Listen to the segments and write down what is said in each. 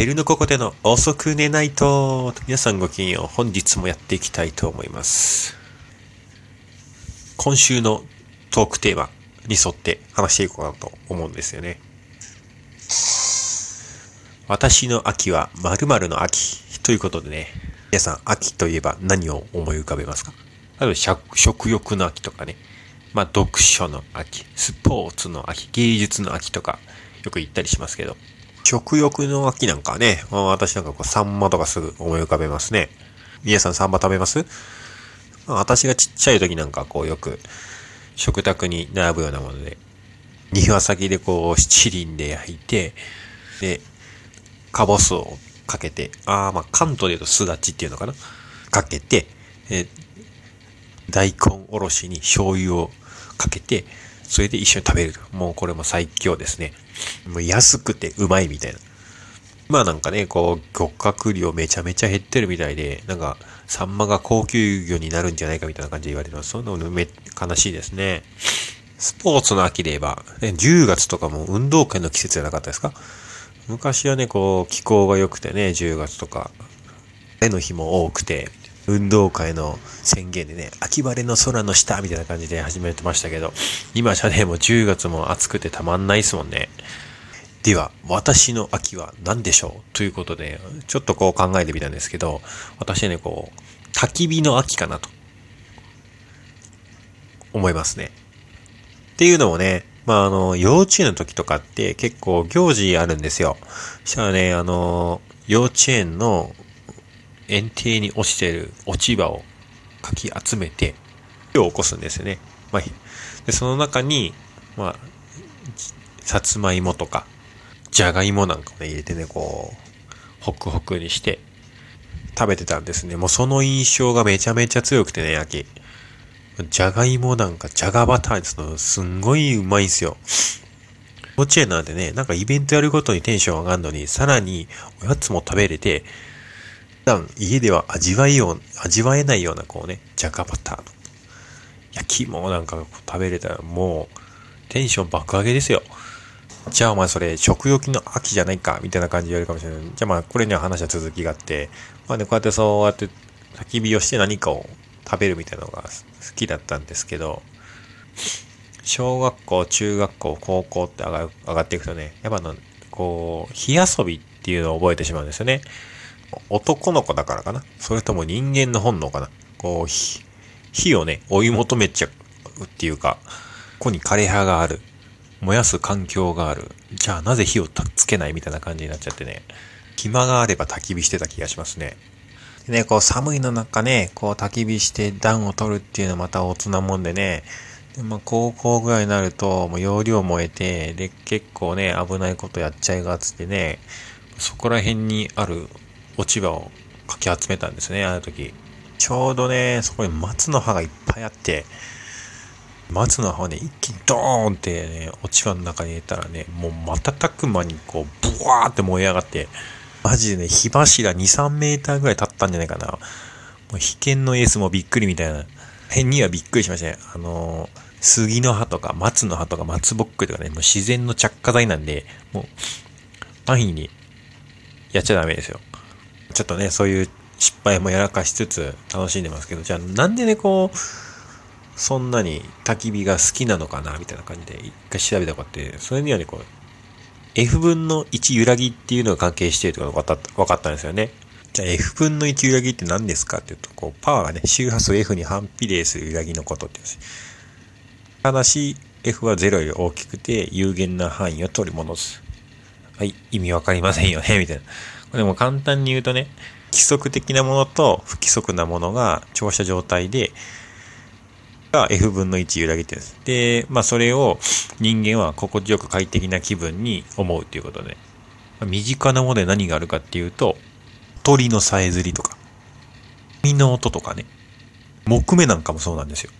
ペルノココでの遅く寝ないと、皆さんごきげんよう。本日もやっていきたいと思います。今週のトークテーマに沿って話していこうかなと思うんですよね。私の秋は〇〇の秋。ということでね、皆さん秋といえば何を思い浮かべますか？例えば食食欲の秋とかね、まあ読書の秋、スポーツの秋、芸術の秋とかよく言ったりしますけど、食欲の秋なんかね、私なんかこうサンマとかすぐ思い浮かべますね。皆さんサンマ食べます？私がちっちゃい時なんかこうよく食卓に並ぶようなもので、庭先でこう七輪で焼いて、で、かぼすをかけて、ああ、まあ関東で言うとすだちっていうのかな？かけて、え大根おろしに醤油をかけて、それで一緒に食べる。もうこれも最強ですね。もう安くてうまいみたいな。まあなんかね、こう、漁獲量めちゃめちゃ減ってるみたいで、なんか、サンマが高級魚になるんじゃないかみたいな感じで言われてます。そんなのめ、悲しいですね。スポーツの秋で言えば、ね、10月とかも運動会の季節じゃなかったですか？昔はね、こう、気候が良くてね、10月とか、絵の日も多くて、運動会の宣言でね、秋晴れの空の下みたいな感じで始めてましたけど、今じゃね、もう10月も暑くてたまんないですもんね。では、私の秋は何でしょう？ということで、ちょっとこう考えてみたんですけど、私ね、こう、焚き火の秋かなと、思いますね。っていうのもね、まあ、あの、幼稚園の時とかって結構行事あるんですよ。したらね、あの、幼稚園の園庭に落ちてる落ち葉をかき集めて、火を起こすんですよね。まあ、で、その中に、まあ、さつまいもとか、じゃがいもなんかをね、入れてね、こう、ホクホクにして、食べてたんですね。もうその印象がめちゃめちゃ強くてね、秋。じゃがいもなんか、じゃがバターにすの、すんごいうまいんすよ。幼稚園なんでね、なんかイベントやるごとにテンション上がるのに、さらにおやつも食べれて、段家では味わいよう、味わえないようなこうね、じゃがバターの焼き芋なんか食べれたらもうテンション爆上げですよ。じゃあお前それ食欲の秋じゃないかみたいな感じで言われるかもしれない。じゃあまあこれには話は続きがあって、まあね、こうやってそうやって焚き火をして何かを食べるみたいなのが好きだったんですけど、小学校、中学校、高校って上が上がっていくとね、やっぱの、こう、火遊びっていうのを覚えてしまうんですよね。男の子だからかなそれとも人間の本能かなこう、火、火をね、追い求めちゃうっていうか、ここに枯れ葉がある。燃やす環境がある。じゃあなぜ火をつけないみたいな感じになっちゃってね。暇があれば焚き火してた気がしますね。でね、こう寒いの中ね、こう焚き火して暖を取るっていうのはまたおつなもんでね。で、まあ高校ぐらいになると、もう容量燃えて、で、結構ね、危ないことやっちゃいがつってね、そこら辺にある落ち葉をかき集めたんですね、あの時。ちょうどね、そこに松の葉がいっぱいあって、松の葉をね、一気にドーンってね、落ち葉の中に入れたらね、もう瞬く間にこう、ブワーって燃え上がって、マジでね、火柱2、3メーターぐらい経ったんじゃないかな。もう被験のエースもびっくりみたいな。辺にはびっくりしましたね。あのー、杉の葉とか松の葉とか松ぼっくりとかね、もう自然の着火剤なんで、もう、安易にやっちゃダメですよ。ちょっとね、そういう失敗もやらかしつつ楽しんでますけど、じゃあなんでね、こう、そんなに焚き火が好きなのかな、みたいな感じで一回調べたことあって、それにはね、こう、F 分の1揺らぎっていうのが関係しているとか分かった分かったんですよね。じゃあ F 分の1揺らぎって何ですかっていうと、こう、パワーがね、周波数 F に反比例する揺らぎのことって言うんです。ただし、F は0より大きくて有限な範囲を取り戻す。はい、意味わかりませんよね、みたいな。これも簡単に言うとね、規則的なものと不規則なものが調射状態で、が F 分の1揺らぎて言うんです。で、まあそれを人間は心地よく快適な気分に思うっていうことで、まあ身近なもので何があるかっていうと、鳥のさえずりとか、海の音とかね、木目なんかもそうなんですよ。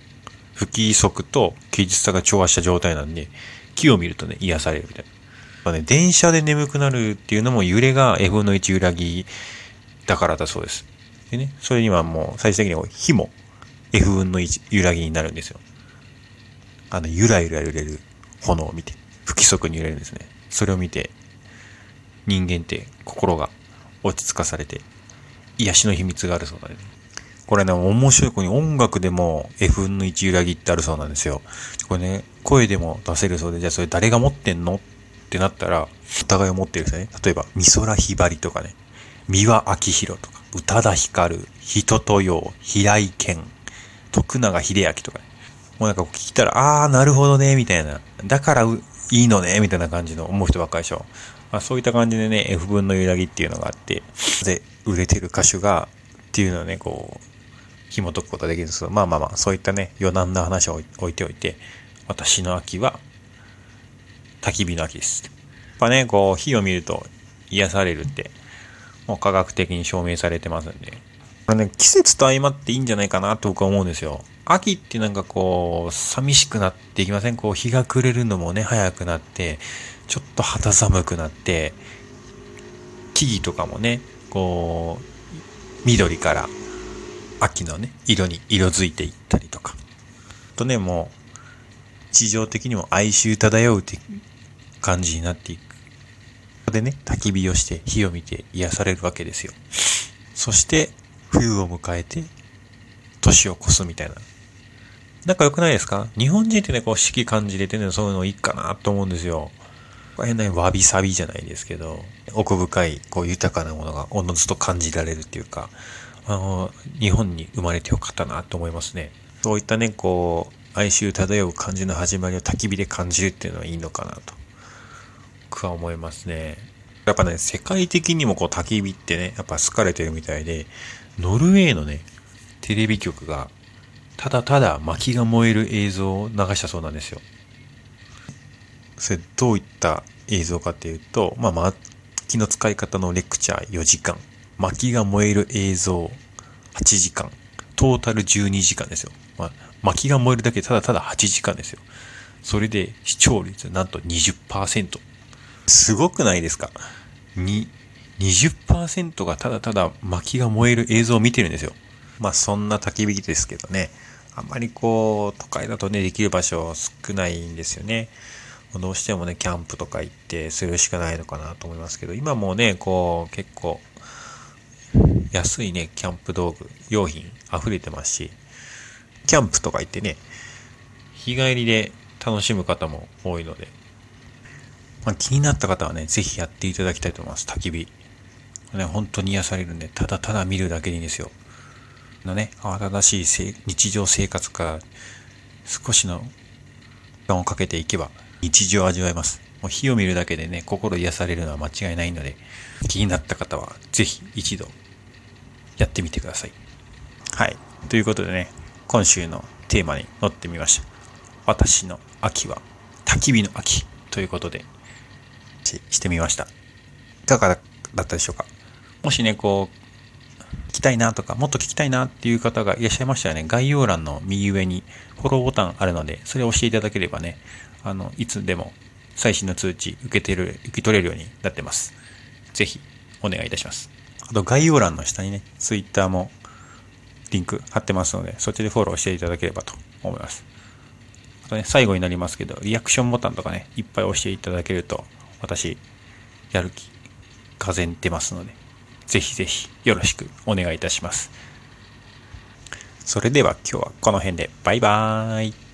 不規則と技術さが調和した状態なんで、木を見るとね、癒されるみたいな。まあね、電車で眠くなるっていうのも揺れが F 分の1揺らぎだからだそうです。でね、それにはもう最終的に火も F 分の1揺らぎになるんですよ。あの、ゆらゆら揺れる炎を見て、不規則に揺れるんですね。それを見て、人間って心が落ち着かされて、癒しの秘密があるそうだね。これね、面白い子に音楽でも F 分の1揺らぎってあるそうなんですよ。これね、声でも出せるそうで、じゃあそれ誰が持ってんのっってなったら、お互いを持ってるんですね。例えば、美空ひばりとかね、三輪明宏とか、宇多田ヒカル、人とよう、平井堅、徳永秀明とかね。もうなんか聞いたら、あー、なるほどね、みたいな。だからいいのね、みたいな感じの思う人ばっかりでしょ。まあ、そういった感じでね、F 分の揺らぎっていうのがあって、で、売れてる歌手が、っていうのをね、こう、紐解くことができるんですけど、まあまあまあ、そういったね、余談な話を置いておいて、私の秋は、焚き火の秋です。やっぱね、こう、火を見ると癒されるって、もう科学的に証明されてますんで、これね、季節と相まっていいんじゃないかなと僕は思うんですよ。秋ってなんかこう、寂しくなっていきません？こう、日が暮れるのもね、早くなって、ちょっと肌寒くなって、木々とかもね、こう、緑から秋のね、色に色づいていったりとか。とね、もう、地上的にも哀愁漂うって感じになっていく。でね、焚き火をして火を見て癒されるわけですよ。そして、冬を迎えて、年を越すみたいな。仲良くないですか？日本人ってね、こう四季感じれてね、そういうのいいかなと思うんですよ。これね、わびさびじゃないですけど、奥深い、こう豊かなものがおのずと感じられるっていうか、あの、日本に生まれてよかったなと思いますね。そういったね、こう、哀愁漂う感じの始まりを焚き火で感じるっていうのはいいのかなと、僕は思いますね。やっぱね、世界的にもこう焚き火ってね、やっぱ好かれてるみたいで、ノルウェーのね、テレビ局が、ただただ薪が燃える映像を流したそうなんですよ。それどういった映像かっていうと、まあ、薪の使い方のレクチャー4時間。薪が燃える映像8時間。トータル12時間ですよ。まあ、薪が燃えるだけただただ8時間ですよ。それで視聴率なんと20%。すごくないですか？に、20%がただただ薪が燃える映像を見てるんですよ。まあそんな焚き火ですけどね。あんまりこう、都会だとね、できる場所少ないんですよね。どうしてもね、キャンプとか行ってするしかないのかなと思いますけど、今もね、こう、結構、安いね、キャンプ道具、用品溢れてますし、キャンプとか行ってね、日帰りで楽しむ方も多いので、まあ、気になった方はね、ぜひやっていただきたいと思います。焚き火。ね、本当に癒されるんで、ただただ見るだけでいいんですよ。のね、慌ただしい日常生活から少しの時間をかけていけば日常を味わえます。もう火を見るだけでね、心癒されるのは間違いないので、気になった方はぜひ一度やってみてください。はい。ということでね、今週のテーマに乗ってみました。私の秋は焚き火の秋ということでししてみました。いかがだったでしょうか？もしね、こう、聞きたいなとか、もっと聞きたいなっていう方がいらっしゃいましたらね、概要欄の右上にフォローボタンあるので、それを押していただければね、あの、いつでも最新の通知受けてる、受け取れるようになってます。ぜひ、お願いいたします。あと、概要欄の下にね、Twitter もリンク貼ってますので、そっちでフォローしていただければと思います。あとね、最後になりますけど、リアクションボタンとかね、いっぱい押していただけると、私、やる気、風出ますので、ぜひぜひよろしくお願いいたします。それでは今日はこの辺でバイバーイ。